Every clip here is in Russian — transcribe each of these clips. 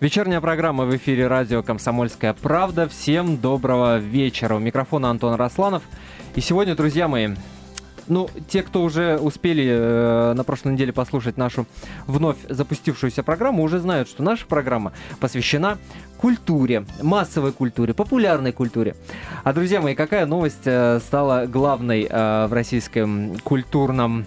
Вечерняя программа в эфире радио «Комсомольская правда». Всем доброго вечера. У микрофона Антон Росланов. И сегодня, друзья мои, ну, те, кто уже успели э, на прошлой неделе послушать нашу вновь запустившуюся программу, уже знают, что наша программа посвящена культуре, массовой культуре, популярной культуре. А, друзья мои, какая новость э, стала главной э, в российском культурном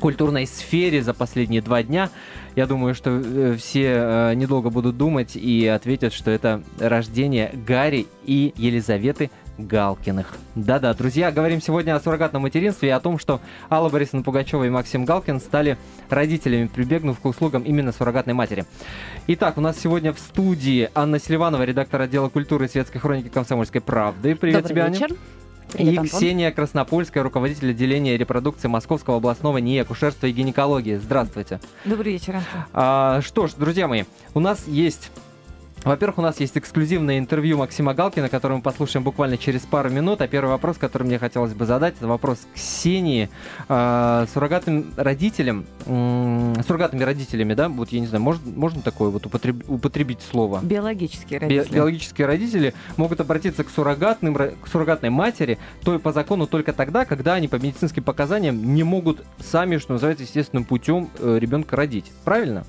культурной сфере за последние два дня. Я думаю, что э, все э, недолго будут думать и ответят, что это рождение Гарри и Елизаветы Галкиных. Да-да, друзья, говорим сегодня о суррогатном материнстве и о том, что Алла Борисовна Пугачева и Максим Галкин стали родителями, прибегнув к услугам именно суррогатной матери. Итак, у нас сегодня в студии Анна Селиванова, редактор отдела культуры и светской хроники «Комсомольской правды». Привет Добрый тебе, вечер. Аня. Привет, и Антон. Ксения Краснопольская, руководитель отделения репродукции Московского областного НИИ акушерства и гинекологии. Здравствуйте. Добрый вечер, Антон. А, что ж, друзья мои, у нас есть... Во-первых, у нас есть эксклюзивное интервью Максима Галкина, которое мы послушаем буквально через пару минут. А первый вопрос, который мне хотелось бы задать, это вопрос Ксении. А, суррогатным родителям, суррогатными родителями, да, вот я не знаю, может, можно такое вот употреб- употребить слово? Биологические Би- родители. биологические родители могут обратиться к, суррогатным, ро- к суррогатной матери то по закону только тогда, когда они по медицинским показаниям не могут сами, что называется, естественным путем э, ребенка родить. Правильно?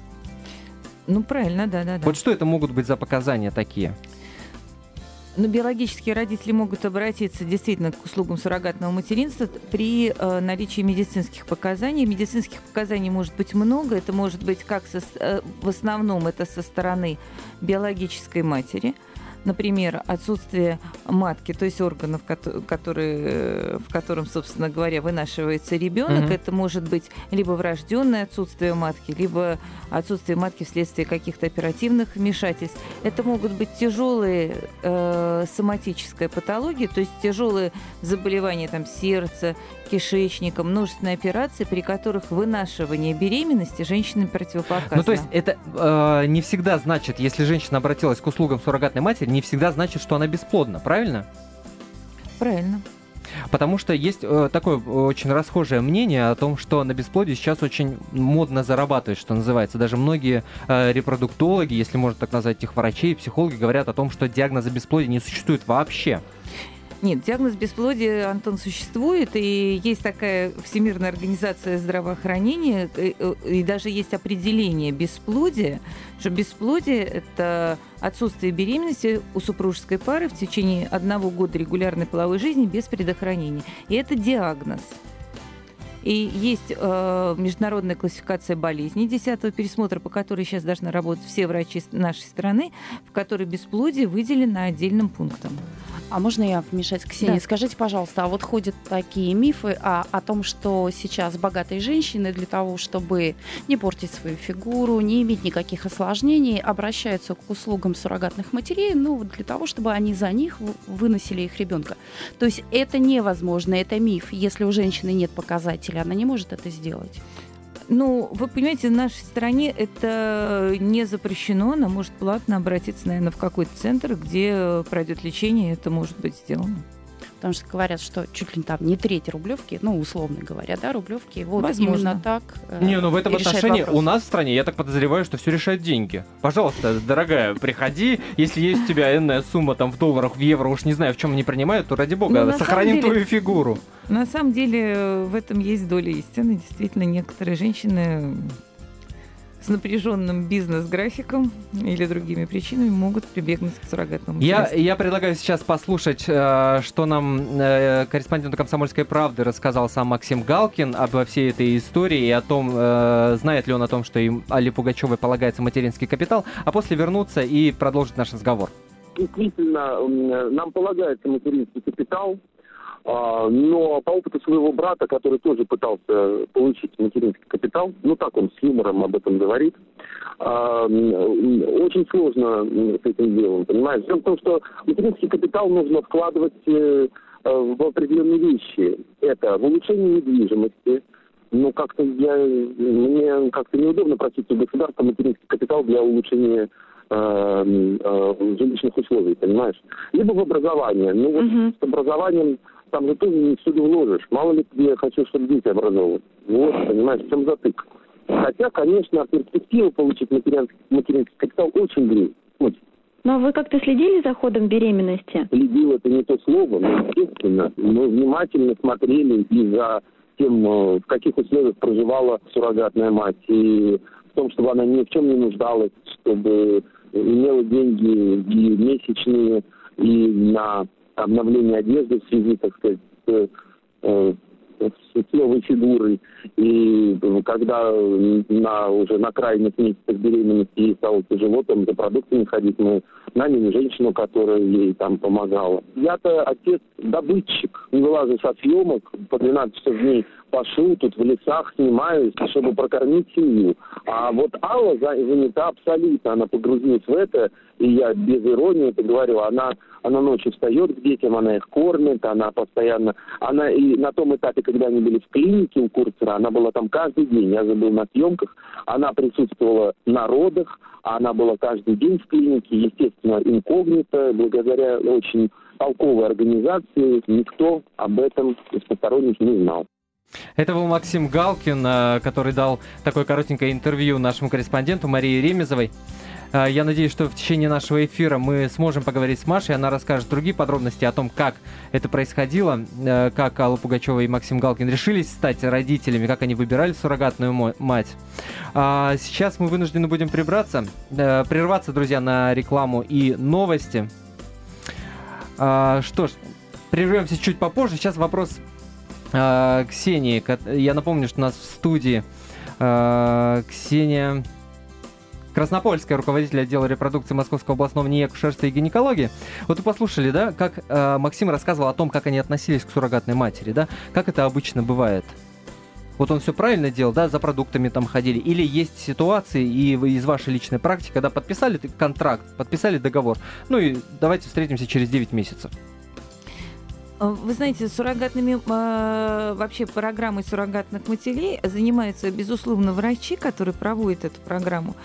Ну, правильно, да-да-да. Вот что это могут быть за показания такие? Но биологические родители могут обратиться действительно к услугам суррогатного материнства при э, наличии медицинских показаний. Медицинских показаний может быть много. Это может быть как со, э, в основном это со стороны биологической матери. Например, отсутствие матки, то есть органов, кото- которые, э, в котором, собственно говоря, вынашивается ребенок. Мгм. Это может быть либо врожденное отсутствие матки, либо отсутствие матки вследствие каких-то оперативных вмешательств. Это могут быть тяжелые э, соматическая патология, то есть тяжелые заболевания там, сердца, кишечника, множественные операции, при которых вынашивание беременности женщинам противопоказано. Ну, то есть это э, не всегда значит, если женщина обратилась к услугам суррогатной матери, не всегда значит, что она бесплодна, правильно? Правильно. Потому что есть э, такое очень расхожее мнение о том, что на бесплодии сейчас очень модно зарабатывать, что называется. Даже многие э, репродуктологи, если можно так назвать их врачей, психологи, говорят о том, что диагноза бесплодия не существует вообще. Нет, диагноз бесплодия, Антон, существует, и есть такая Всемирная организация здравоохранения, и, и даже есть определение бесплодия, что бесплодие – это отсутствие беременности у супружеской пары в течение одного года регулярной половой жизни без предохранения. И это диагноз. И есть э, международная классификация болезней 10 пересмотра, по которой сейчас должны работать все врачи нашей страны, в которой бесплодие выделено отдельным пунктом. А можно я вмешать, Ксения? Да. Скажите, пожалуйста, а вот ходят такие мифы о, о том, что сейчас богатые женщины для того, чтобы не портить свою фигуру, не иметь никаких осложнений, обращаются к услугам суррогатных матерей, ну, вот для того, чтобы они за них выносили их ребенка. То есть это невозможно, это миф. Если у женщины нет показателей, она не может это сделать. Ну, вы понимаете, в нашей стране это не запрещено. Она может платно обратиться, наверное, в какой-то центр, где пройдет лечение, и это может быть сделано. Потому что говорят, что чуть ли там не треть рублевки, ну, условно говоря, да, рублевки, вот Возможно. именно так. э, Не, ну в этом отношении вопрос. у нас в стране, я так подозреваю, что все решают деньги. Пожалуйста, дорогая, приходи. Если есть у тебя энная сумма там в долларах, в евро, уж не знаю, в чем они принимают, то ради бога, Ну, сохраним деле- твою фигуру. На самом деле в этом есть доля истины. Действительно, некоторые женщины с напряженным бизнес-графиком или другими причинами могут прибегнуть к суррогатному Я, я предлагаю сейчас послушать, э, что нам э, корреспондент «Комсомольской правды» рассказал сам Максим Галкин обо всей этой истории и о том, э, знает ли он о том, что им Али Пугачевой полагается материнский капитал, а после вернуться и продолжить наш разговор. действительно нам полагается материнский капитал, но по опыту своего брата, который тоже пытался получить материнский капитал, ну так он с юмором об этом говорит, а, очень сложно с этим делом, понимаешь? Дело в том, что материнский капитал нужно вкладывать э, в определенные вещи. Это в улучшение недвижимости, ну, как-то я, мне как-то неудобно просить у государства материнский капитал для улучшения э, э, жилищных условий, понимаешь? Либо в образование. Ну, вот Мгм. с образованием там же тоже не всюду вложишь. Мало ли где я хочу, чтобы дети образовывать. Вот, понимаешь, в чем затык. Хотя, конечно, перспектива получить материнский, материнский капитал очень греет. Ну а вы как-то следили за ходом беременности? Следил это не то слово, но естественно. Мы внимательно смотрели и за тем, э, в каких условиях проживала суррогатная мать, и в том, чтобы она ни в чем не нуждалась, чтобы имела деньги и месячные, и на обновление одежды в связи, так сказать, с э, с новой фигурой. И когда на, уже на крайних месяцах беременности ей стало тяжело там за продуктами ходить, мы наняли женщину, которая ей там помогала. Я-то отец-добытчик, не вылазу со съемок, по 12 часов дней пашу, тут в лесах снимаюсь, чтобы прокормить семью. А вот Алла занята абсолютно, она погрузилась в это, и я без иронии это говорю, она, она ночью встает к детям, она их кормит, она постоянно, она и на том этапе, когда они были в клинике у Курцера, она была там каждый день, я же был на съемках, она присутствовала на родах, она была каждый день в клинике, естественно, инкогнито, благодаря очень толковой организации, никто об этом из посторонних не знал. Это был Максим Галкин, э, который дал такое коротенькое интервью нашему корреспонденту Марии Ремезовой. Э, я надеюсь, что в течение нашего эфира мы сможем поговорить с Машей. Она расскажет другие подробности о том, как это происходило, э, как Алла Пугачева и Максим Галкин решились стать родителями, как они выбирали суррогатную мать. А сейчас мы вынуждены будем прибраться, прерваться, друзья, на рекламу и новости. А, что ж, прервемся чуть попозже. Сейчас вопрос э, Ксении. Я напомню, что у нас в студии э, Ксения Краснопольская, руководитель отдела репродукции Московского областного НИЭК акушерства и гинекологии. Вот вы послушали, да, как э, Максим рассказывал о том, как они относились к суррогатной матери, да, как это обычно бывает. Вот он все правильно делал, да, за продуктами там ходили. Или есть ситуации, и из вашей личной практики, когда подписали контракт, подписали договор, ну и давайте встретимся через 9 месяцев. Э, вы знаете, суррогатными э, вообще программой суррогатных матерей занимаются, безусловно, врачи, которые проводят эту программу.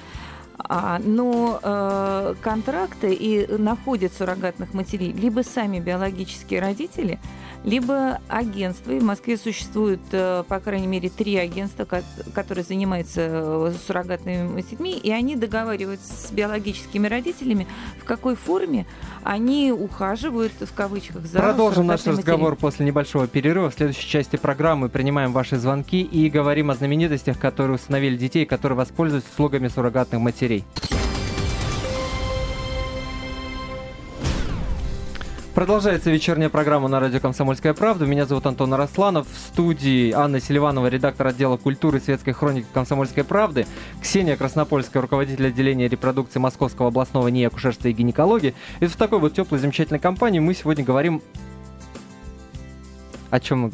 А, но э, контракты и находят суррогатных матерей либо сами биологические родители, либо агентства. И в Москве существует, э, по крайней мере, три агентства, которые занимаются э, суррогатными детьми, и они договариваются с биологическими родителями, в какой форме они ухаживают, в кавычках, за Продолжим наш разговор после небольшого перерыва. В следующей части программы принимаем ваши звонки и говорим о знаменитостях, которые установили детей, которые воспользуются услугами суррогатных матерей. Продолжается вечерняя программа на радио «Комсомольская правда». Меня зовут Антон Арасланов. В студии Анна Селиванова, редактор отдела культуры и светской хроники «Комсомольской правды». Ксения Краснопольская, руководитель отделения репродукции Московского областного НИИ акушерства и гинекологии. И в такой вот теплой, замечательной компании мы сегодня говорим... О чем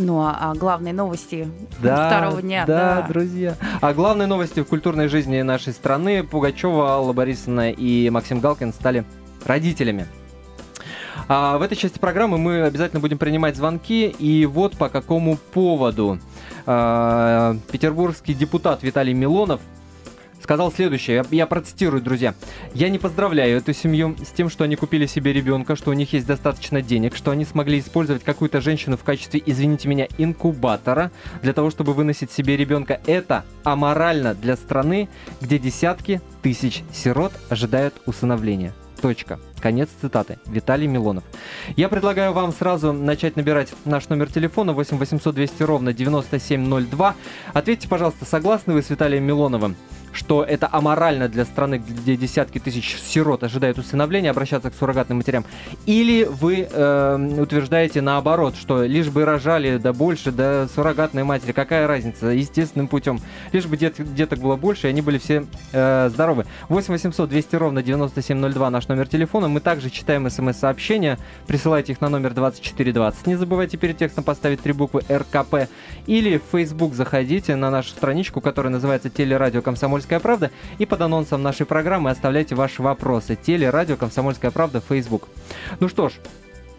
ну, а, а главные новости да, второго дня. Да, да, друзья. А главные новости в культурной жизни нашей страны Пугачева, Алла Борисовна и Максим Галкин стали родителями. А в этой части программы мы обязательно будем принимать звонки. И вот по какому поводу. А, петербургский депутат Виталий Милонов сказал следующее, я, процитирую, друзья. «Я не поздравляю эту семью с тем, что они купили себе ребенка, что у них есть достаточно денег, что они смогли использовать какую-то женщину в качестве, извините меня, инкубатора для того, чтобы выносить себе ребенка. Это аморально для страны, где десятки тысяч сирот ожидают усыновления». Точка. Конец цитаты. Виталий Милонов. Я предлагаю вам сразу начать набирать наш номер телефона 8 800 200 ровно 9702. Ответьте, пожалуйста, согласны вы с Виталием Милоновым? Что это аморально для страны, где десятки тысяч сирот ожидают усыновления, обращаться к суррогатным матерям? Или вы э, утверждаете наоборот, что лишь бы рожали да больше, да суррогатные матери, какая разница, естественным путем, лишь бы дет, деток было больше, и они были все э, здоровы. 8 800 200 ровно 9702 наш номер телефона. Мы также читаем смс-сообщения, присылайте их на номер 2420. Не забывайте перед текстом поставить три буквы РКП. Или в Facebook заходите на нашу страничку, которая называется «Телерадио Комсомольск «Комсомольская правда» и под анонсом нашей программы оставляйте ваши вопросы. Теле, радио, «Комсомольская правда», Facebook. Ну что ж,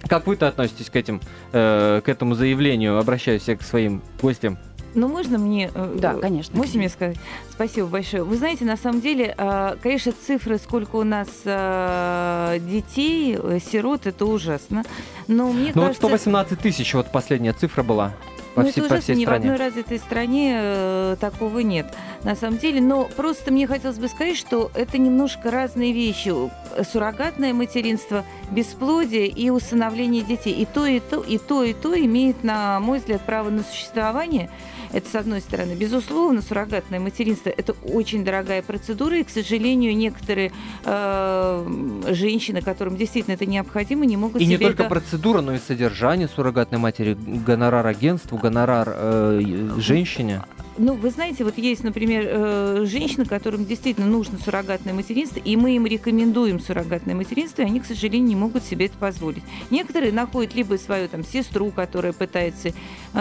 как вы-то относитесь к, этим, э, к этому заявлению? Обращаюсь я к своим гостям. Ну, можно мне... Э, да, конечно. Можете мне сказать? Спасибо большое. Вы знаете, на самом деле, э, конечно, цифры, сколько у нас э, детей, сирот, это ужасно. Но мне ну, кажется... вот 118 тысяч, вот последняя цифра была. По, ну, всей, это по всей ни в одной развитой стране э, такого нет, на самом деле. Но просто мне хотелось бы сказать, что это немножко разные вещи. Суррогатное материнство, бесплодие и усыновление детей. И то, и то, и то, и то имеет, на мой взгляд, право на существование. Это с одной стороны. Безусловно, суррогатное материнство – это очень дорогая процедура, и, к сожалению, некоторые э, женщины, которым действительно это необходимо, не могут И не себе только это... процедура, но и содержание суррогатной матери, гонорар агентству, гонорар э, женщине. Ну, вы знаете, вот есть, например, э, женщины, которым действительно нужно суррогатное материнство, и мы им рекомендуем суррогатное материнство, и они, к сожалению, не могут себе это позволить. Некоторые находят либо свою там сестру, которая пытается,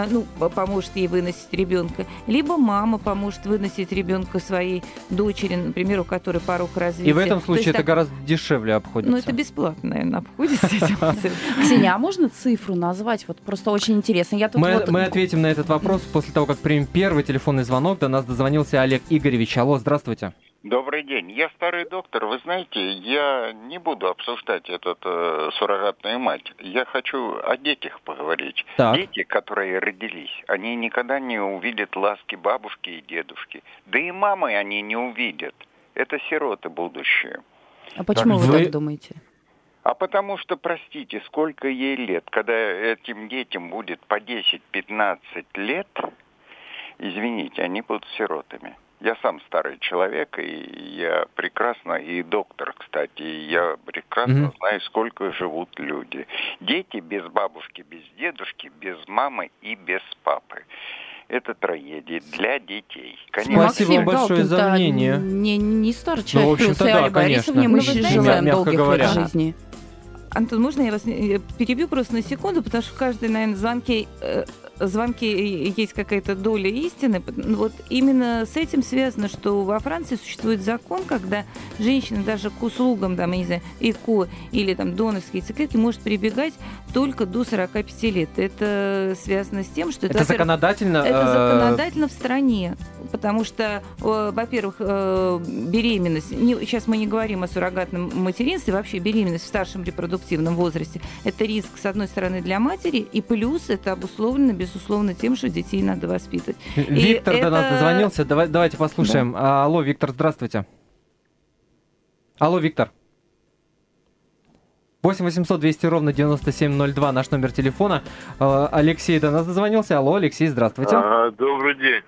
ну, поможет ей выносить ребенка, либо мама поможет выносить ребенка своей дочери, например, у которой порог развития. И в этом То случае есть это так- гораздо дешевле обходится. Ну, это бесплатно, наверное, обходится. Ксения, а можно цифру назвать? Вот просто очень интересно. Я тут Мы, вот... мы ответим на этот вопрос после того, как примем первый телефонный звонок. До нас дозвонился Олег Игоревич. Алло, здравствуйте. Добрый день. Я старый доктор. Вы знаете, я не буду обсуждать этот э, суррогатную мать. Я хочу о детях поговорить. Так. Дети, которые родились, они никогда не увидят ласки бабушки и дедушки. Да и мамы они не увидят. Это сироты будущее. А почему вы Вы- так думаете? А потому что, простите, сколько ей лет, когда этим детям будет по 10-15 лет, извините, они будут сиротами. Я сам старый человек, и я прекрасно, и доктор, кстати, и я прекрасно Мгм. знаю, сколько живут люди. Дети без бабушки, без дедушки, без мамы и без папы. Это трагедия для детей. Конечно. Спасибо Максим большое за Галкин-то мнение. Не, не старый человек. Ну, в общем-то, и да, конечно. мы Ну, желаем долгих говоря. лет жизни. Антон, можно я вас э, перебью просто на секунду, потому что в каждой, наверное, звонке, э, звонке есть какая-то доля истины. Ну, Вот именно с этим связано, что во Франции существует закон, когда женщина даже к услугам, там, я не знаю, ЭКО или там донорские яйцеклетки может прибегать только до 45 лет. Это связано с тем, что это, Это законодательно... это э, законодательно в стране, потому что, во-первых, э, беременность, сейчас мы не говорим о суррогатном материнстве, вообще беременность в старшем репродуктивном возрасте, это риск, с одной стороны, для матери, и плюс это обусловлено, безусловно, тем, что детей надо воспитывать. Виктор до нас это- дозвонился. Давай, давайте послушаем. А, Алло, Виктор, здравствуйте. Алло, Виктор. 8 800 200 ровно 9702 наш номер телефона. Э, Алексей до нас дозвонился. Алло, Алексей, здравствуйте. А, добрый день.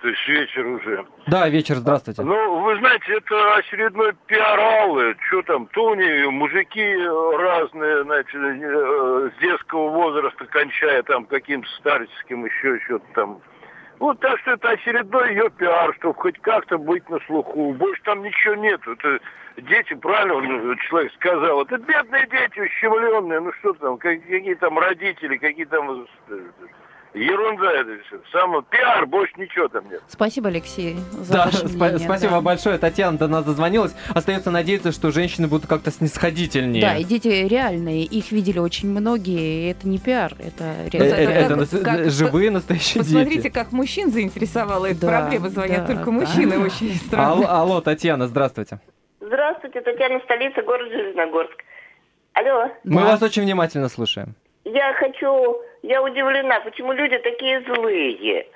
То есть вечер уже. Да, вечер, здравствуйте. Ну, вы знаете, это очередной пиар Аллы. Что там, Туни, мужики разные, знаете, э, с детского возраста, кончая там каким-то старческим еще что-то там. Вот так что это очередной ее пиар, чтобы хоть как-то быть на слуху. Больше там ничего нет. Это дети, правильно он, человек сказал, это бедные дети, ущемленные. Ну что там, как- какие там родители, какие там... э, Ерунда это все. Сам пиар, больше ничего там нет. Спасибо, Алексей, за Да, ваше мнение, спасибо да. большое. Татьяна до нас дозвонилась. Остается надеяться, что женщины будут как-то снисходительнее. Да, и дети реальные, их видели очень многие, и это не пиар, это Э, Ну, э, реально. зато это как- как- живые настоящие Посмотрите, дети. как мужчин заинтересовала эта Да, проблема. Звонят да, только да. мужчины, очень странно. Алло, алло, Татьяна, здравствуйте. Здравствуйте, Татьяна, столица, город Железногорск. Алло, Мы Да. вас очень внимательно слушаем. Я хочу, я удивлена, почему люди такие злые.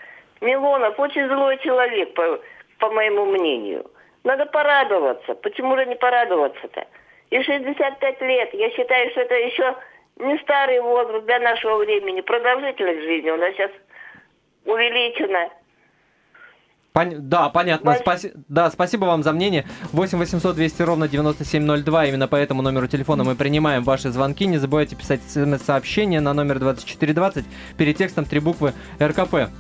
Милонов очень злой человек, по, по моему мнению. Надо порадоваться. Почему же не порадоваться-то? И 65 лет, я считаю, что это еще не старый возраст для нашего времени. Продолжительность жизни у нас сейчас увеличена. Пон- Да, понятно. Спаси- Да, спасибо вам за мнение. 8 800 200 ровно 9702. Именно по этому номеру телефона мы принимаем ваши звонки. Не забывайте писать смс-сообщение на номер 2420. Перед текстом три буквы РКП.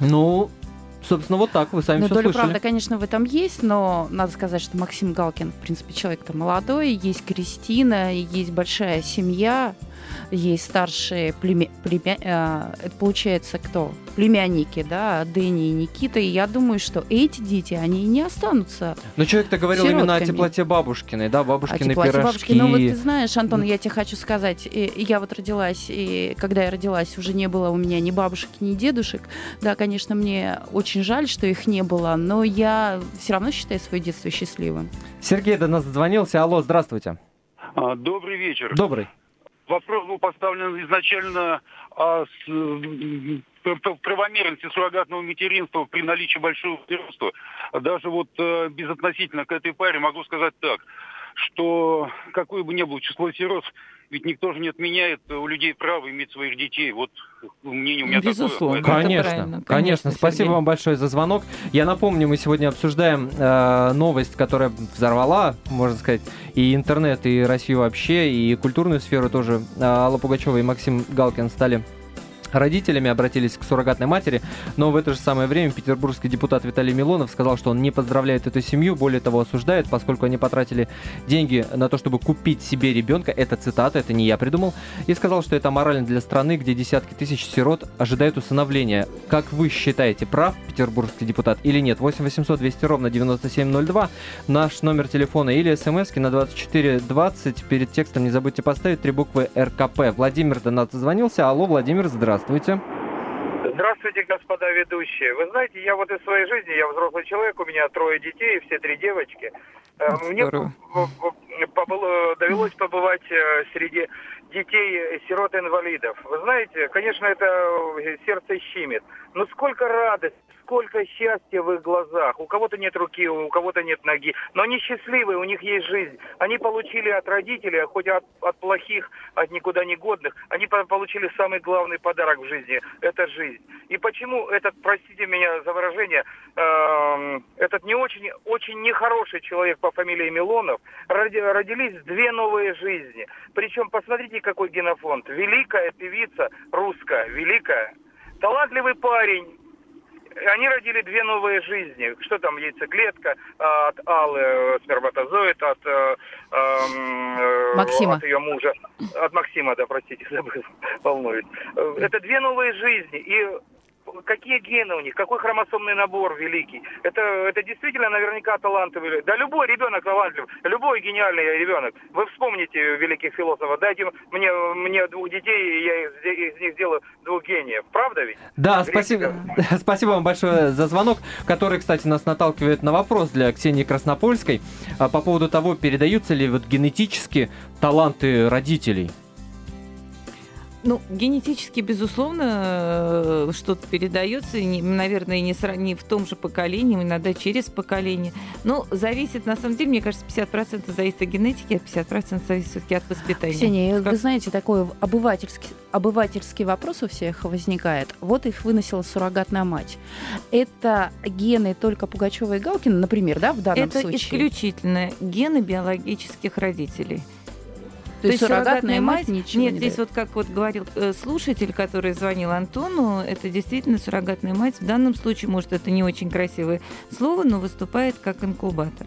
Ну, собственно, вот так. Вы сами Ну, все доля слышали. правды, конечно, в этом есть, но надо сказать, что Максим Галкин, в принципе, человек-то молодой, есть Кристина, есть большая семья, есть старшие племя... племя- э, это получается кто? Племянники, да, Дэнни и Никита, и я думаю, что эти дети, они не останутся Но человек-то говорил именно о Сиротками. теплоте бабушкиной, да, А бабушкины теплоте пирожки. бабушки. Ну вот ты знаешь, Антон, Ну. я тебе хочу сказать, и- я вот родилась, и когда я родилась, уже не было у меня ни бабушек, ни дедушек. Да, конечно, мне очень жаль, что их не было, но я все равно считаю свое детство счастливым. Сергей до нас дозвонился. Алло, здравствуйте. А, Добрый вечер. Добрый. Вопрос был поставлен изначально о м, правомерности суррогатного материнства при наличии большого сиротства, даже вот э, безотносительно к этой паре могу сказать так, что какое бы ни было число сирот, ведь никто же не отменяет у людей право иметь своих детей. Вот мнение у меня Безусловно, такое. Конечно, конечно, конечно. Спасибо Сергей. вам большое за звонок. Я напомню, мы сегодня обсуждаем э, новость, которая взорвала, можно сказать, и интернет, и Россию вообще, и культурную сферу тоже. Э, Алла Пугачева и Максим Галкин стали родителями, обратились к суррогатной матери, но в это же самое время петербургский депутат Виталий Милонов сказал, что он не поздравляет эту семью, более того, осуждает, поскольку они потратили деньги на то, чтобы купить себе ребенка, это цитата, это не я придумал, и сказал, что это морально для страны, где десятки тысяч сирот ожидают усыновления. Как вы считаете, прав петербургский депутат или нет? 8 800 200 ровно 9702, наш номер телефона или смс на 2420, перед текстом не забудьте поставить три буквы РКП. Владимир до нас дозвонился, алло, Владимир, здравствуйте. Здравствуйте, господа ведущие. Вы знаете, я вот из своей жизни, я взрослый человек, у меня трое детей, все три девочки. Э, Мне побыло- довелось побывать э, среди детей сирот-инвалидов. Вы знаете, конечно, это э, сердце щемит. Но сколько радости, сколько счастья в их глазах. У кого-то нет руки, у кого-то нет ноги. Но они счастливые, у них есть жизнь. Они получили от родителей, а хоть от, от плохих, от никуда не годных, они по- получили самый главный подарок в жизни. Это жизнь. И почему этот, простите меня за выражение, эм, этот не очень, очень нехороший человек по фамилии Милонов, роди- родились две новые жизни. Причем, посмотрите, какой генофонд. Великая певица русская, великая. Талантливый парень, они родили две новые жизни. Что там, яйцеклетка а, от Аллы, э, сперматозоид, от, э, эм, э, Максима. от ее мужа, от Максима, да, простите, забыл, волнуюсь. Э, Это две новые жизни. И какие гены у них, какой хромосомный набор великий. Это, это действительно наверняка талантливый. Да любой ребенок талантлив, любой гениальный ребенок. Вы вспомните великих философов, дайте мне, мне двух детей, и я из, из них сделаю двух гениев. Правда ведь? Да, Гречка. спасибо, спасибо вам большое за звонок, который, кстати, нас наталкивает на вопрос для Ксении Краснопольской а, по поводу того, передаются ли вот генетически таланты родителей. Ну, генетически, безусловно, э, что-то передается, наверное, не, сра- не в том же поколении, иногда через поколение. Но зависит, на самом деле, мне кажется, 50% зависит от генетики, а 50% зависит все-таки от воспитания. Ксения, Как- вы знаете, такой обывательский, обывательский вопрос у всех возникает. Вот их выносила суррогатная мать. Это гены только Пугачева и Галкина, например, да, в данном Это случае? исключительно гены биологических родителей. То есть суррогатная мать ничего Нет, не здесь дает. вот как вот говорил э, слушатель, который звонил Антону, это действительно суррогатная мать. В данном случае, может, это не очень красивое слово, но выступает как инкубатор.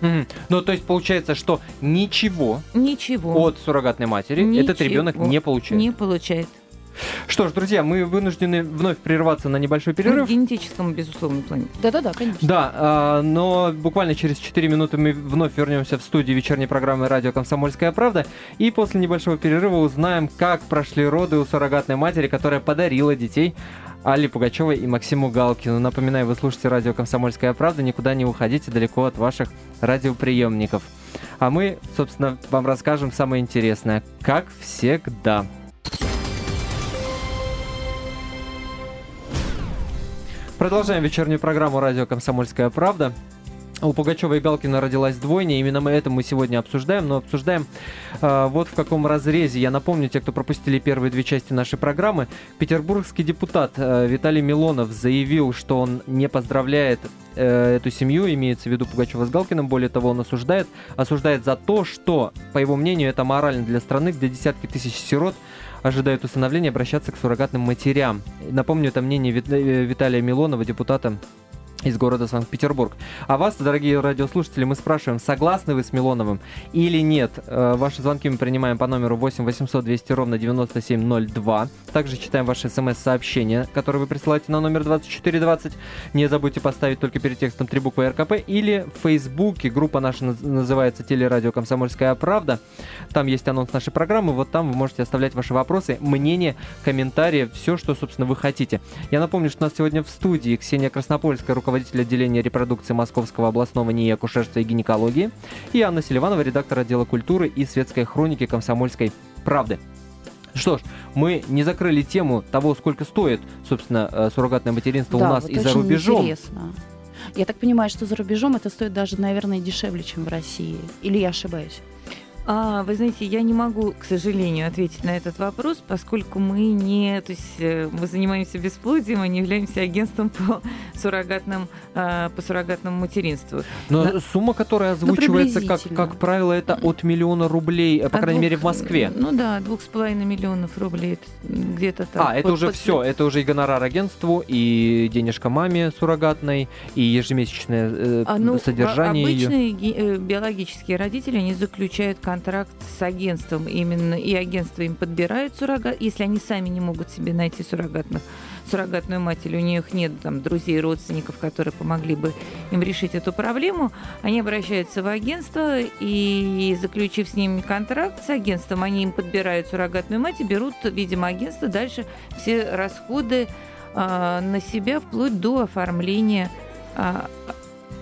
Мгм. Ну, то есть получается, что ничего Ничего от суррогатной матери этот Ничего ребенок не получает. не получает. Что ж, друзья, мы вынуждены вновь прерваться на небольшой перерыв. в генетическом, безусловно, плане. Да-да-да, конечно. Да, а, но буквально через 4 минуты мы вновь вернемся в студию вечерней программы «Радио Комсомольская правда» и после небольшого перерыва узнаем, как прошли роды у суррогатной матери, которая подарила детей Алле Пугачевой и Максиму Галкину. Напоминаю, вы слушаете радио «Комсомольская правда», никуда не уходите далеко от ваших радиоприемников. А мы, собственно, вам расскажем самое интересное, как всегда. Продолжаем вечернюю программу «Радио Комсомольская правда». У Пугачева и Галкина родилась двойня. Именно мы это мы сегодня обсуждаем, но обсуждаем э, вот в каком разрезе. Я напомню, те, кто пропустили первые две части нашей программы, петербургский депутат э, Виталий Милонов заявил, что он не поздравляет э, эту семью, имеется в виду Пугачева с Галкиным. Более того, он осуждает, осуждает за то, что, по его мнению, это морально для страны, где десятки тысяч сирот ожидают усыновления обращаться к суррогатным матерям. Напомню, это мнение Вит- э, Виталия Милонова, депутата из города Санкт-Петербург. А вас, дорогие радиослушатели, мы спрашиваем, согласны вы с Милоновым или нет? Э, Ваши звонки мы принимаем по номеру 8 800 200 ровно 9702. Также читаем ваши смс-сообщения, которые вы присылаете на номер 2420. Не забудьте поставить только перед текстом три буквы РКП. Или в Фейсбуке, группа наша наз- называется «Телерадио Комсомольская правда». Там есть анонс нашей программы. Вот там вы можете оставлять ваши вопросы, мнения, комментарии, все, что, собственно, вы хотите. Я напомню, что у нас сегодня в студии Ксения Краснопольская, руководитель отделения репродукции Московского областного НИИ акушерства и гинекологии, и Анна Селиванова, редактор отдела культуры и светской хроники комсомольской правды. Что ж, мы не закрыли тему того, сколько стоит, собственно, э, суррогатное материнство Да, у нас вот и за рубежом. Интересно. Я так понимаю, что за рубежом это стоит даже, наверное, дешевле, чем в России. Или я ошибаюсь? А, вы знаете, я не могу, к сожалению, ответить на этот вопрос, поскольку мы не, то есть э, мы занимаемся бесплодием, а не являемся агентством по суррогатным, а, по суррогатному материнству. Но Да. сумма, которая озвучивается, как, приблизительно. как правило, это от миллиона рублей, э, по От крайней двух- мере, в Москве. Ну да, двух с половиной миллионов рублей где-то там. А, это Под- уже под- все, это уже и гонорар агентству, и денежка маме суррогатной, и ежемесячное э, А, ну, содержание ее. обычные ги- э, биологические родители, они заключают контракт с агентством именно, и агентство им подбирает суррогат, если они сами не могут себе найти суррогатных, суррогатную мать, или у них нет там друзей, родственников, которые помогли бы им решить эту проблему, они обращаются в агентство и, заключив с ними контракт с агентством, они им подбирают суррогатную мать и берут, видимо, агентство дальше все расходы а, на себя вплоть до оформления а,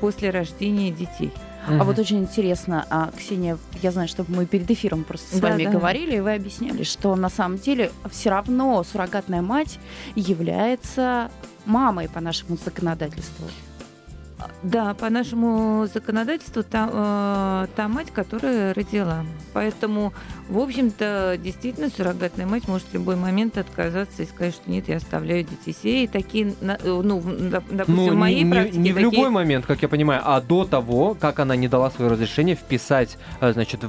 после рождения детей. А вот очень интересно, а, Ксения, я знаю, что мы перед эфиром просто с Да, вами да. говорили, и вы объясняли, что на самом деле все равно суррогатная мать является мамой по нашему законодательству. Да, по нашему законодательству та, э, та мать, которая родила. Поэтому, в общем-то, действительно, суррогатная мать может в любой момент отказаться и сказать, что нет, я оставляю детей себе. И такие, э, ну, допустим, Ну, в моей не- практике не в такие- любой момент, как я понимаю, а до того, как она не дала свое разрешение вписать, э, значит,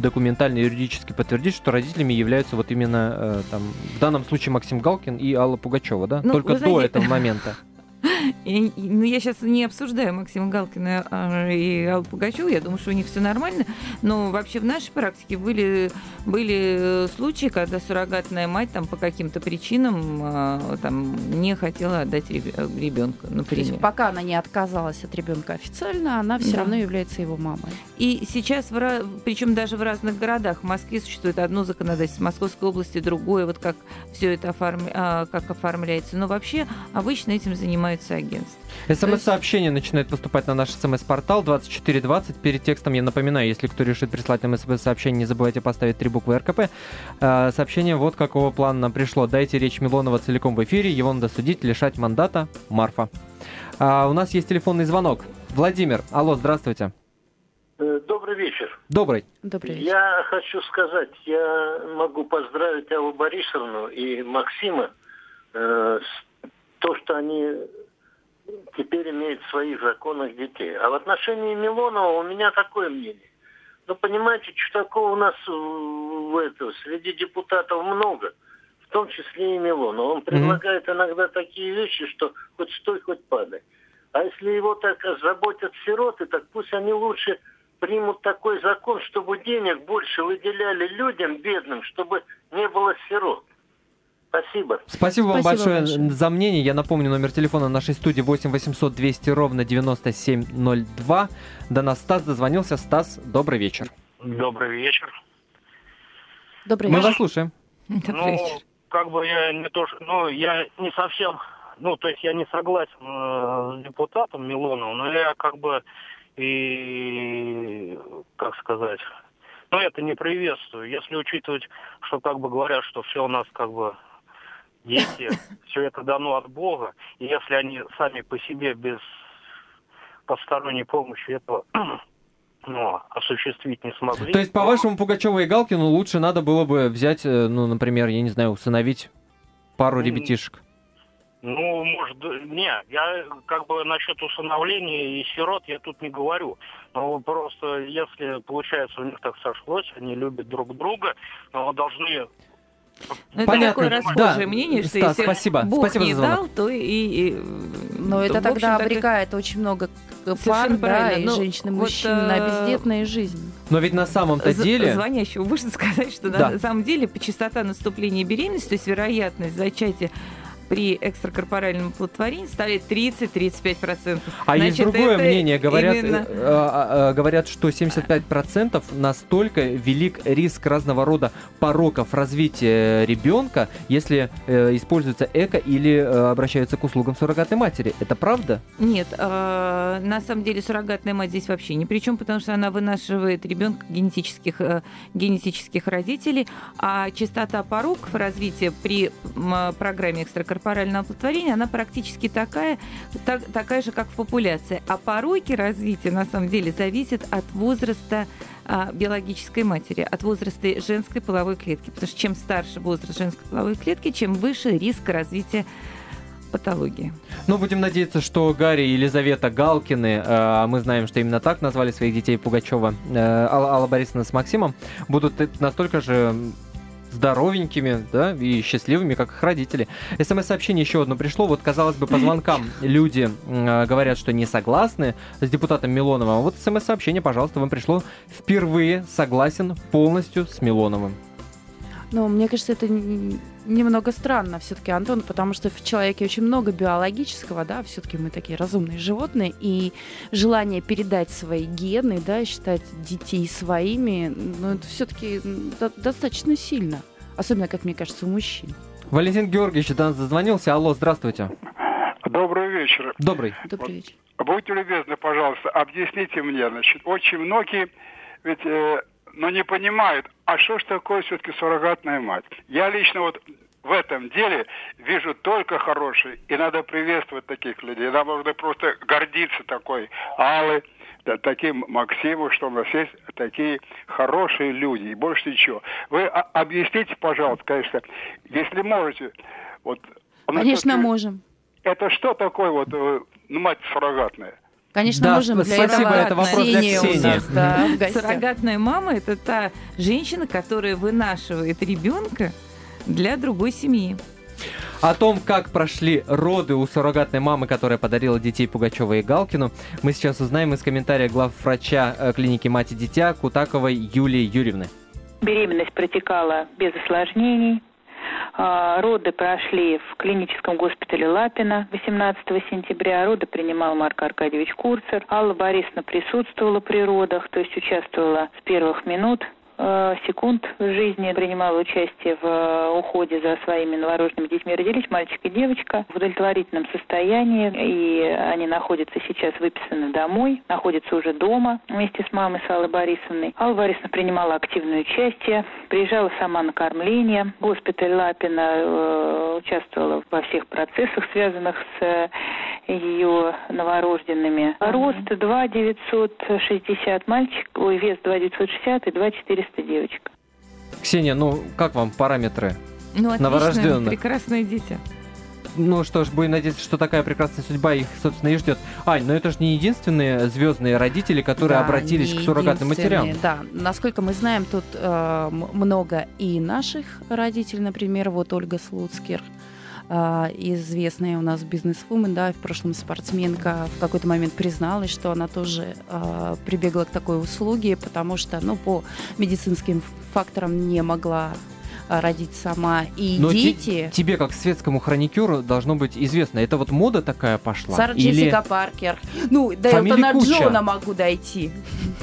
документально юридически подтвердить, что родителями являются вот именно э, там, в данном случае Максим Галкин и Алла Пугачева, да? Ну, Только вы до знаете- этого момента. Я, ну, я сейчас не обсуждаю Максима Галкина а, и Аллу Пугачеву, я думаю, что у них все нормально, но вообще в нашей практике были, были э, случаи, когда суррогатная мать там по каким-то причинам а, там, не хотела отдать ребенка, То например. есть пока она не отказалась от ребенка официально, она все Да. равно является его мамой. И сейчас, в, причем даже в разных городах, в Москве существует одно законодательство, в Московской области другое, вот как все это оформ- а, как оформляется. Но вообще обычно этим занимаются агентства. СМС-сообщение начинает поступать на наш СМС-портал 2420. Перед текстом я напоминаю, если кто решит прислать нам СМС-сообщение, не забывайте поставить три буквы РКП. Э, Сообщение вот какого плана нам пришло. Дайте речь Милонова целиком в эфире, его надо судить, лишать мандата. Марфа. А, у нас есть телефонный звонок. Владимир, алло, здравствуйте. Э, Добрый вечер. Добрый. Добрый вечер. Я хочу сказать, я могу поздравить Аллу Борисовну и Максима э, с то, что они теперь имеют в своих законах детей. А в отношении Милонова у меня такое мнение. Ну, понимаете, что такого у нас в, в это, среди депутатов много, в том числе и Милонов. Он предлагает иногда такие вещи, что хоть стой, хоть падай. А если его так заботят сироты, так пусть они лучше примут такой закон, чтобы денег больше выделяли людям, бедным, чтобы не было сирот. Спасибо. Спасибо вам Спасибо большое большое. за мнение. Я напомню, номер телефона нашей студии 8 800 200 ровно 9702. До нас Стас дозвонился. Стас, добрый вечер. Добрый вечер. Добрый Мы вечер. вас слушаем. Добрый Ну, вечер. как бы я не то, что, ну, я не совсем, ну, то есть я не согласен э, с депутатом Милоновым, но я как бы и, как сказать, ну, это не приветствую. Если учитывать, что как бы говорят, что все у нас как бы дети, все это дано от Бога, и если они сами по себе без посторонней помощи этого ну, осуществить не смогли. То есть, по то- вашему Пугачеву и Галкину лучше надо было бы взять, э, ну, например, я не знаю, усыновить пару ребятишек. Ну, может, не, я как бы насчет усыновления и сирот я тут не говорю. Но просто если, получается, у них так сошлось, они любят друг друга, но должны... Ну, это Понятно. такое расхожее Да. мнение, что Стас, если спасибо. Бог Спасибо не за звонок. дал, то и... и, Но это в общем, тогда так обрекает очень много пар, Совершенно да, правильно. и Ну, женщин, и вот, мужчин на э, бездетную жизнь. Но ведь на самом-то З- деле... Звонящему можно сказать, что Да. на самом деле частота наступления беременности, то есть вероятность зачатия при экстракорпоральном оплодотворении составляет 30-35%. А есть Значит, другое это мнение. Говорят, именно- э, э, э, говорят, что 75% настолько велик риск разного рода пороков развития ребенка, если э, используется эко или э, обращаются к услугам суррогатной матери. Это правда? Нет, э, на самом деле суррогатная мать здесь вообще ни при чем, потому что она вынашивает ребенка генетических, э, генетических родителей, а частота пороков развития при м, программе экстракорпорального оплодотворения, она практически такая, так- такая же, как в популяции. А пороки развития, на самом деле, зависят от возраста а, биологической матери, от возраста женской половой клетки. Потому что чем старше возраст женской половой клетки, чем выше риск развития патологии. Ну, будем надеяться, что Гарри и Елизавета Галкины, э, мы знаем, что именно так назвали своих детей Пугачева, э, Алла, Алла Борисовна с Максимом, будут настолько же здоровенькими, да, и счастливыми, как их родители. СМС-сообщение еще одно пришло. Вот, казалось бы, по звонкам люди э, говорят, что не согласны с депутатом Милоновым. А вот СМС-сообщение, пожалуйста, вам пришло впервые согласен полностью с Милоновым. Но мне кажется, это немного странно все-таки, Антон, потому что в человеке очень много биологического, да, все-таки мы такие разумные животные, и желание передать свои гены, да, считать детей своими, ну, это все-таки достаточно сильно. Особенно, как мне кажется, у мужчин. Валентин Георгиевич до нас дозвонился. Алло, здравствуйте. Добрый вечер. Добрый. Добрый вечер. Будьте любезны, пожалуйста, объясните мне, значит, очень многие ведь, э, ну, не понимают, а что ж такое все-таки суррогатная мать? Я лично вот в этом деле вижу только хорошие, и надо приветствовать таких людей. Нам нужно просто гордиться такой Аллы, да, таким Максиму, что у нас есть такие хорошие люди, и больше ничего. Вы объясните, пожалуйста, конечно, если можете, вот... Конечно, всё-таки- можем. Это что такое вот, э, ну, мать суррогатная? Конечно, Да, можем. Для спасибо, этого это вопрос для Ксения у Ксении. нас, да. Суррогатная мама – это та женщина, которая вынашивает ребенка для другой семьи. О том, как прошли роды у суррогатной мамы, которая подарила детей Пугачева и Галкину, мы сейчас узнаем из комментария главврача э, клиники «Мать и дитя» Кутаковой Юлии Юрьевны. Беременность протекала без осложнений. А, Роды прошли в клиническом госпитале Лапина 18 сентября. Роды принимал Марк Аркадьевич Курцер. Алла Борисовна присутствовала при родах, то есть участвовала с первых минут секунд в жизни, принимала участие в э, уходе за своими новорожденными детьми. Родились мальчик и девочка в удовлетворительном состоянии, и они находятся сейчас выписаны домой, находятся уже дома вместе с мамой, с Аллой Борисовной. Алла Борисовна принимала активное участие, приезжала сама на кормление. Госпиталь Лапина э, участвовала во всех процессах, связанных с э, ее новорожденными. Рост 2 960 мальчик, ой, вес 2 960 и 2 400 девочка. Ксения, ну как вам параметры? Ну, отлично, Новорожденных. прекрасные дети. Ну что ж, будем надеяться, что такая прекрасная судьба их, собственно, и ждет. Ань, но это же не единственные звездные родители, которые Да, обратились к суррогатным матерям. Да, насколько мы знаем, тут э, много и наших родителей, например, вот Ольга Слуцкер, э, известная у нас бизнесвумен, да, в прошлом спортсменка, в какой-то момент призналась, что она тоже э, прибегла к такой услуге, потому что, ну, по медицинским факторам не могла э, родить сама. И Но дети... тебе, как светскому хроникеру, должно быть известно. Это вот мода такая пошла? Сара Или Джессика Паркер. Ну, до Фамилий Элтона куча. Джона могу дойти.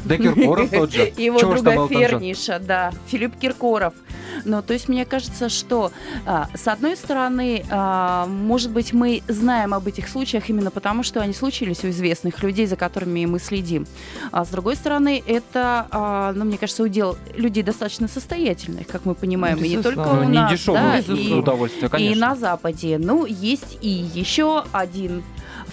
Да Киркоров тот же. Его Чего друга? Ферниша, да, Филипп Киркоров. Ну, то есть мне кажется, что а, с одной стороны, а, может быть, мы знаем об этих случаях именно потому, что они случились у известных людей, за которыми мы следим. А с другой стороны, это, а, ну, мне кажется, удел людей достаточно состоятельных, как мы понимаем, и не только Ну, у не нас, дешевое да, и- удовольствие, и конечно. на Западе. Ну, есть и еще один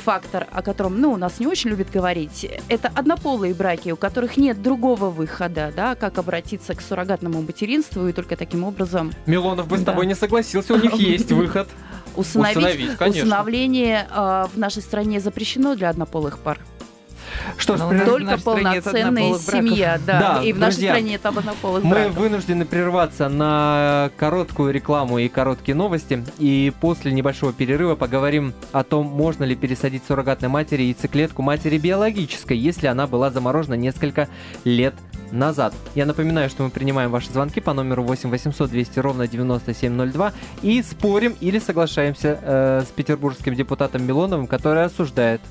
фактор, о котором, ну, у нас не очень любят говорить, это однополые браки, у которых нет другого выхода, да, как обратиться к суррогатному материнству и только таким образом Милонов бы с Да. тобой не согласился, у них есть выход. усыновить. Усыновить, конечно. Усыновление э, в нашей стране запрещено для однополых пар. Что ж, Но у прерв- нас в Только полноценная семья, да. Да, и в нашей друзья, стране нет однополых Мы браков. вынуждены прерваться на короткую рекламу и короткие новости. И после небольшого перерыва поговорим о том, можно ли пересадить суррогатной матери яйцеклетку матери биологической, если она была заморожена несколько лет назад. Я напоминаю, что мы принимаем ваши звонки по номеру 8 800 200 ровно 9702 и спорим или соглашаемся э, с петербургским депутатом Милоновым, который осуждает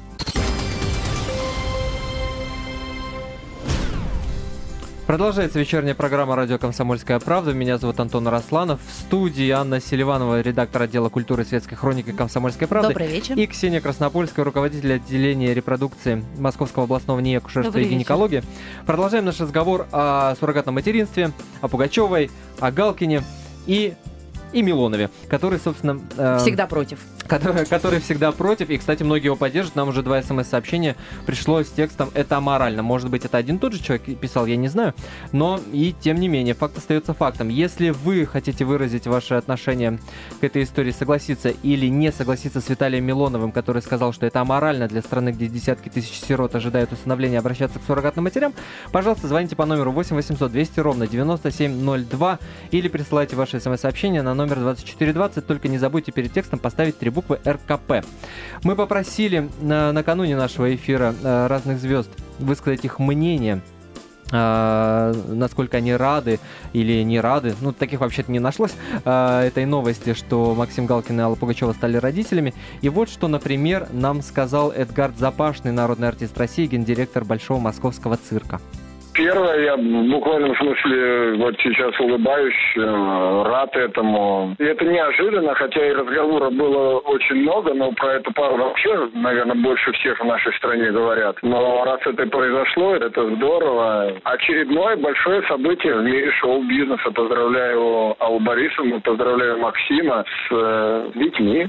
Продолжается вечерняя программа «Радио Комсомольская правда». Меня зовут Антон Росланов. В студии Анна Селиванова, редактор отдела культуры и светской хроники «Комсомольской правды». Добрый вечер. И Ксения Краснопольская, руководитель отделения репродукции Московского областного НИИ акушерства и гинекологии. Продолжаем наш разговор о суррогатном материнстве, о Пугачевой, о Галкине и и Милонове, который, собственно... э, Всегда против. Который, который всегда против. И, кстати, многие его поддерживают. Нам уже два смс-сообщения пришло с текстом «это аморально». Может быть, это один тот же человек писал, я не знаю. Но и тем не менее, факт остается фактом. Если вы хотите выразить ваше отношение к этой истории, согласиться или не согласиться с Виталием Милоновым, который сказал, что это аморально для страны, где десятки тысяч сирот ожидают усыновления, обращаться к суррогатным матерям, пожалуйста, звоните по номеру 8 800 200 ровно 9702 или присылайте ваши смс-сообщения на номер 2420. Только не забудьте перед текстом поставить три буквы РКП. Мы попросили на- накануне нашего эфира э, разных звезд высказать их мнение э, насколько они рады или не рады. Ну, таких вообще-то не нашлось э, этой новости, что Максим Галкин и Алла Пугачева стали родителями. И вот что, например, нам сказал Эдгард Запашный, народный артист России, гендиректор Большого Московского цирка. Первое, я в буквальном смысле вот сейчас улыбаюсь, э, рад этому. И это неожиданно, хотя и разговора было очень много, но про эту пару вообще, наверное, больше всех в нашей стране говорят. Но раз это произошло, это здорово. Очередное большое событие в мире шоу-бизнеса. Поздравляю Аллу Борисовну, поздравляю Максима с э, детьми.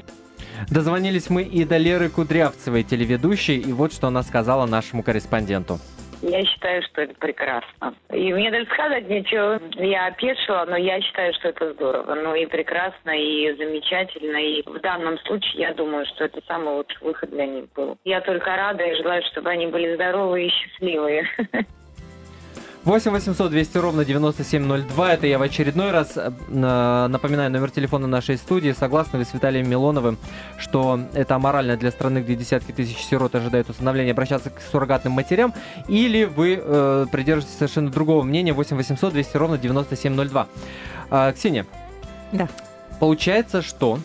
Дозвонились мы и до Леры Кудрявцевой, телеведущей, и вот что она сказала нашему корреспонденту. Я считаю, что это прекрасно. И мне даже сказать ничего. Я опешила, но я считаю, что это здорово. Ну и прекрасно, и замечательно. И в данном случае я думаю, что это самый лучший выход для них был. Я только рада и желаю, чтобы они были здоровы и счастливые. 8 800 200 ровно 9702. Это я в очередной раз э, на- напоминаю номер телефона нашей студии. Согласны вы с Виталием Милоновым, что это аморально для страны, где десятки тысяч сирот ожидают усыновления, обращаться к суррогатным матерям? Или вы э, придерживаетесь совершенно другого мнения? 8 800 200 ровно 9702. А, Ксения. Да. Получается, что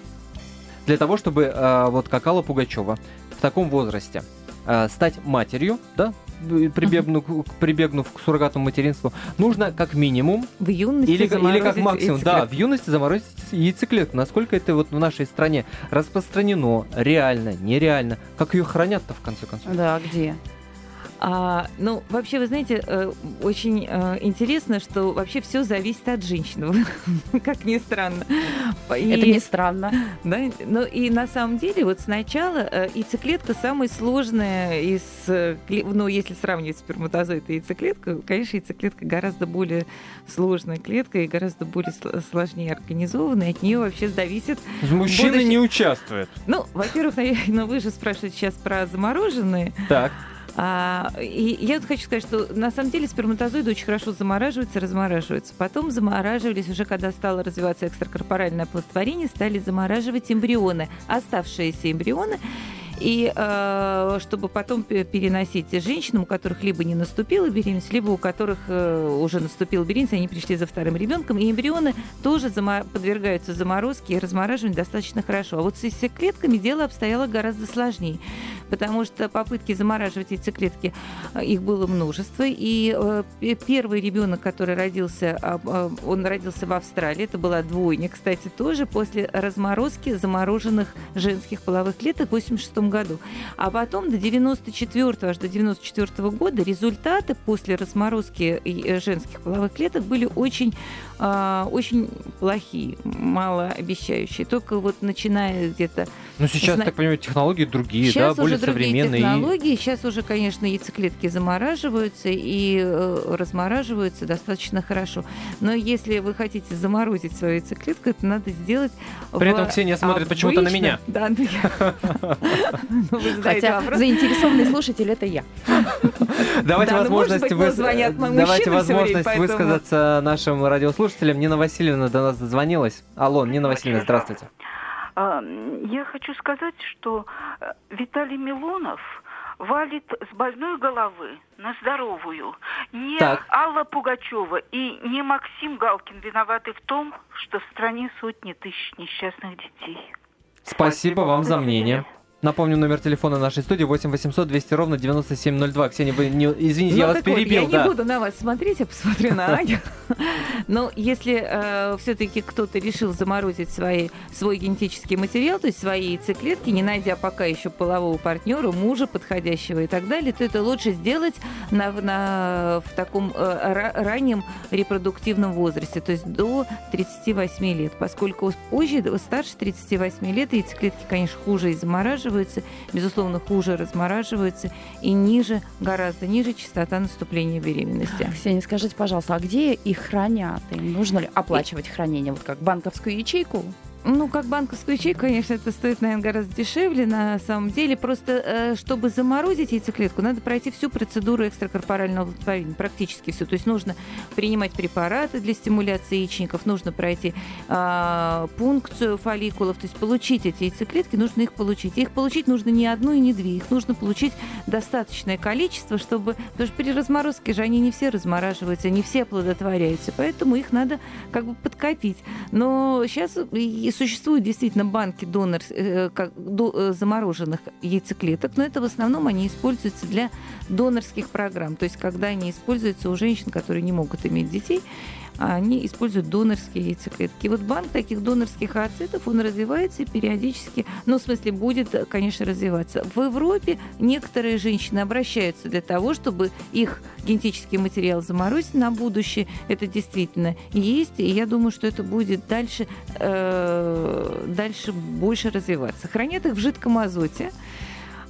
для того, чтобы э, вот как Алла Пугачева в таком возрасте э, стать матерью, да, э, прибегнув, прибегнув к суррогатному материнству, нужно как минимум В юности или, или как максимум, да, в юности заморозить яйцеклетку. Насколько это вот в нашей стране распространено, реально, нереально? Как ее хранят-то в конце концов? Да, где? А, ну, вообще, вы знаете, э, очень э, интересно, что вообще все зависит от женщины, как ни странно. Это И- не странно. Да, ну и на самом деле вот сначала э, яйцеклетка самая сложная из, ну если сравнивать сперматозоид и яйцеклетку, конечно, яйцеклетка гораздо более сложная клетка и гораздо более сл- сложнее организованная, от нее вообще зависит. Мужчины будущее. не участвуют. Ну, во-первых, наверное, вы же спрашиваете сейчас про замороженные. Так. А, и я вот хочу сказать, что на самом деле сперматозоиды очень хорошо замораживаются, размораживаются. Потом замораживались уже, когда стало развиваться экстракорпоральное оплодотворение, стали замораживать эмбрионы, оставшиеся эмбрионы. И э, чтобы потом пе- переносить женщинам, у которых либо не наступила беременность, либо у которых э, уже наступила беременность, они пришли за вторым ребенком, и эмбрионы тоже подвергаются заморозке и размораживанию достаточно хорошо. А вот с яйцеклетками дело обстояло гораздо сложнее, потому что попытки замораживать яйцеклетки, э, их было множество, и пе- первый ребенок, который родился, а, а, он родился в Австралии, это была двойня, кстати, тоже после разморозки замороженных женских половых клеток в 86 году. А потом до 94 аж до 94 года результаты после разморозки э, женских половых клеток были очень, а, очень плохие, малообещающие. Только вот начиная где-то Ну сейчас, Зна- так понимаю, технологии другие, Сейчас да, более современные. и- технологии. Сейчас уже, конечно, яйцеклетки замораживаются и э, размораживаются достаточно хорошо. Но если вы хотите заморозить свою яйцеклетку, это надо сделать При в этом Ксения смотрит почему-то на меня. Да, ну я- Хотя вопрос. заинтересованный слушатель это я. Давайте Да, ну, возможность, Давайте возможность высказаться нашим радиослушателям. Нина Васильевна до нас дозвонилась. Алло, Нина Васильевна, здравствуйте. А, Я хочу сказать, что э, Виталий Милонов валит с больной головы на здоровую. Не Так. Алла Пугачева и не Максим Галкин виноваты в том, что в стране сотни тысяч несчастных детей. Спасибо вам за мнение. Напомню, номер телефона нашей студии 8 800 200 ровно 9702. Ксения, вы не... извините, я Ну, вас так вот, перебил. я да. не буду на вас смотреть, я посмотрю на Аню. Но если все-таки кто-то решил заморозить свои, свой генетический материал, то есть свои яйцеклетки, не найдя пока еще полового партнера, мужа подходящего и так далее, то это лучше сделать на, на- в таком э, ра- раннем репродуктивном возрасте, то есть до 38 лет, поскольку позже, старше 38 лет, яйцеклетки, конечно, хуже и замораживаются, безусловно, хуже размораживаются и ниже, гораздо ниже частота наступления беременности. Ксения, скажите, пожалуйста, а где их хранят? Им нужно ли оплачивать хранение? Вот как банковскую ячейку? Ну, как банковскую ячейку, конечно, это стоит, наверное, гораздо дешевле на самом деле. Просто, э, чтобы заморозить яйцеклетку, надо пройти всю процедуру экстракорпорального оплодотворения, практически всю. То есть нужно принимать препараты для стимуляции яичников, нужно пройти а, пункцию фолликулов, то есть получить эти яйцеклетки, нужно их получить. Их получить нужно не одну и не две, их нужно получить достаточное количество, чтобы... Потому что при разморозке же они не все размораживаются, не все оплодотворяются, поэтому их надо как бы подкопить. Но сейчас и существуют действительно банки донор, э, как, до- э, замороженных яйцеклеток, но это в основном они используются для донорских программ, то есть когда они используются у женщин, которые не могут иметь детей, они используют донорские яйцеклетки. И вот банк таких донорских ооцитов, он развивается периодически, ну, в смысле, будет, конечно, развиваться. В Европе некоторые женщины обращаются для того, чтобы их генетический материал заморозить на будущее. Это действительно есть, и я думаю, что это будет дальше, э, дальше больше развиваться. Хранят их в жидком азоте,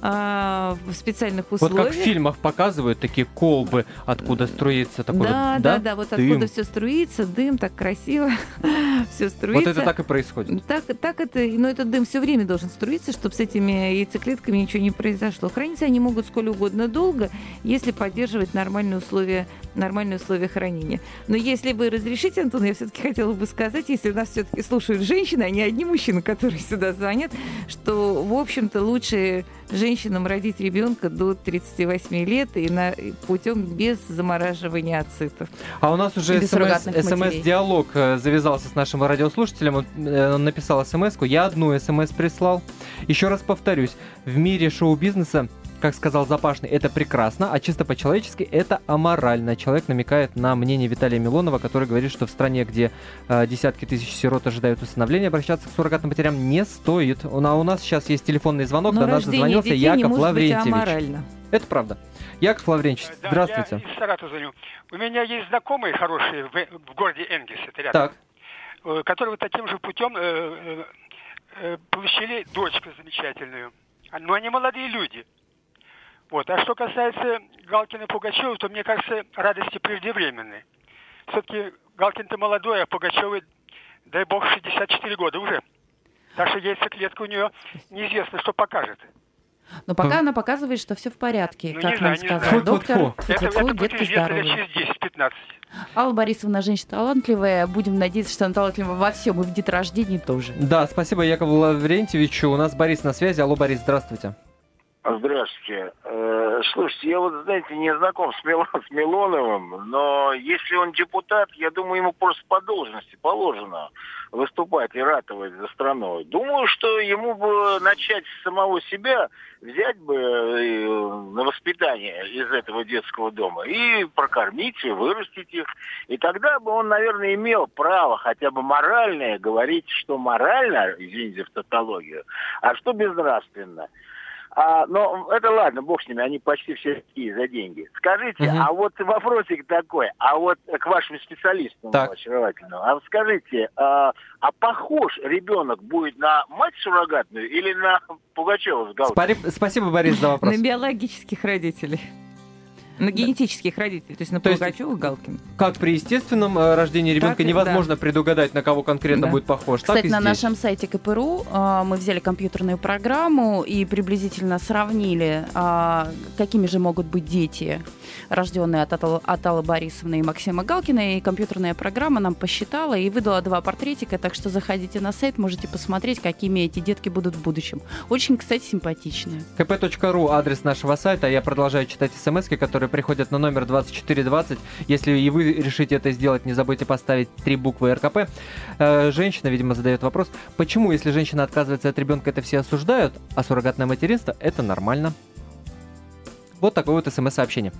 а, в специальных Вот условиях. как в фильмах показывают такие колбы, откуда струится такой да, вот, да, да, вот дым. откуда все струится, дым, так красиво, все Вот струится. это так и происходит. Так, так это, но этот дым все время должен струиться, чтобы с этими яйцеклетками ничего не произошло. Храниться они могут сколь угодно долго, если поддерживать нормальные условия, нормальные условия хранения. Но если вы разрешите, Антон, я все-таки хотела бы сказать, если нас все-таки слушают женщины, а не одни мужчины, которые сюда звонят, что, в общем-то, лучше женщинам родить ребенка до 38 лет и на, путем без замораживания ацитов. А у нас уже смс-диалог э, завязался с нашим радиослушателем. Он, э, он написал смс-ку. Я одну смс прислал. Еще раз повторюсь. В мире шоу-бизнеса, как сказал Запашный, это прекрасно, а чисто по-человечески это аморально. Человек намекает на мнение Виталия Милонова, который говорит, что в стране, где э, десятки тысяч сирот ожидают усыновления, обращаться к суррогатным матерям не стоит. У на- у нас сейчас есть телефонный звонок. Но До нас дозвонился детей не Яков может быть Лаврентьевич. аморально. Это правда. Яков Лаврентьевич, Да, здравствуйте. Я из Саратова звоню. У меня есть знакомые хорошие в, в городе Энгельс, это рядом, Так. э, которые вот таким же путем э, э, э, получили дочку замечательную. А, Но они молодые люди. Вот. А что касается Галкина и Пугачева, то, мне кажется, радости преждевременные. Все-таки Галкин-то молодой, а Пугачевой, дай бог, 64 года уже. Так что яйцеклетка у нее неизвестно, что покажет. Но пока она показывает, что все в порядке, Ну, как нам сказал знаю. доктор. Это, это будет детки известно через 10-15. Алла Борисовна женщина талантливая. Будем надеяться, что она талантлива во всем, и в деторождении тоже. Да, спасибо Якову Лаврентьевичу. У нас Борис на связи. Алло, Борис, здравствуйте. Здравствуйте. Э, Слушайте, я вот, знаете, не знаком с, Мил- с Милоновым, но если он депутат, я думаю, ему просто по должности положено выступать и ратовать за страну. Думаю, что ему бы начать с самого себя, взять бы э, на воспитание из этого детского дома и прокормить, и вырастить их. И тогда бы он, наверное, имел право хотя бы моральное говорить, что морально, извините за тавтологию, а что безнравственно. А, но это ладно, бог с ними, они почти все такие за деньги. Скажите, Мгм. а вот вопросик такой, а вот к вашим специалистам Так. очаровательным, а вот скажите, а, а похож ребенок будет на мать суррогатную или на Пугачева с Галкиным? Спари- Спасибо, Борис, за вопрос. На биологических родителей. На генетических родителей, то есть на То есть- Пугачева, Галкина. Как при естественном э, рождении ребенка Так невозможно предугадать, на кого конкретно Да. будет похож. так Кстати, и на здесь. нашем сайте КПРУ а, мы взяли компьютерную программу и приблизительно сравнили, а, какими же могут быть дети, рожденные от, Атал- от Аллы Борисовны и Максима Галкина. И компьютерная программа нам посчитала и выдала два портретика. Так что заходите на сайт, можете посмотреть, какими эти детки будут в будущем. Очень, кстати, симпатичные. kp.ru адрес нашего сайта. Я продолжаю читать смс, которые приходят на номер 2420. Если и вы решите это сделать, не забудьте поставить три буквы РКП. Э, Женщина, видимо, задает вопрос, почему, если женщина отказывается от ребенка, это все осуждают, а суррогатное материнство это нормально? Вот такое вот смс-сообщение.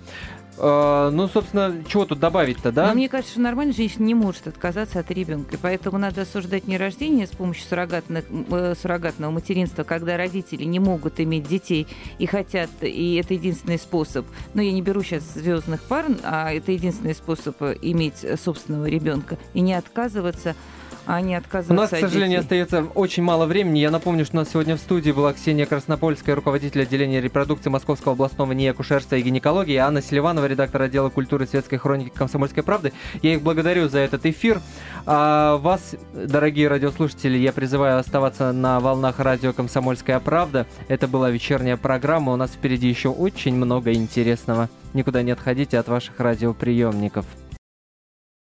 Э, Ну, собственно, чего тут добавить-то, да? Но мне кажется, что нормальная женщина не может отказаться от ребенка. Поэтому надо осуждать не рождение с помощью суррогатных, э, суррогатного материнства, когда родители не могут иметь детей и хотят, и это единственный способ. Но я не беру сейчас звездных пар, а это единственный способ э, иметь э, собственного ребенка и не отказываться, а не У нас, к сожалению, детей. остается очень мало времени. Я напомню, что у нас сегодня в студии была Ксения Краснопольская, руководитель отделения репродукции Московского областного НИИ акушерства и гинекологии, Анна Селиванова, редактор отдела культуры светской хроники «Комсомольской правды». Я их благодарю за этот эфир. А вас, дорогие радиослушатели, я призываю оставаться на волнах радио «Комсомольская правда». Это была вечерняя программа. У нас впереди еще очень много интересного. Никуда не отходите от ваших радиоприемников.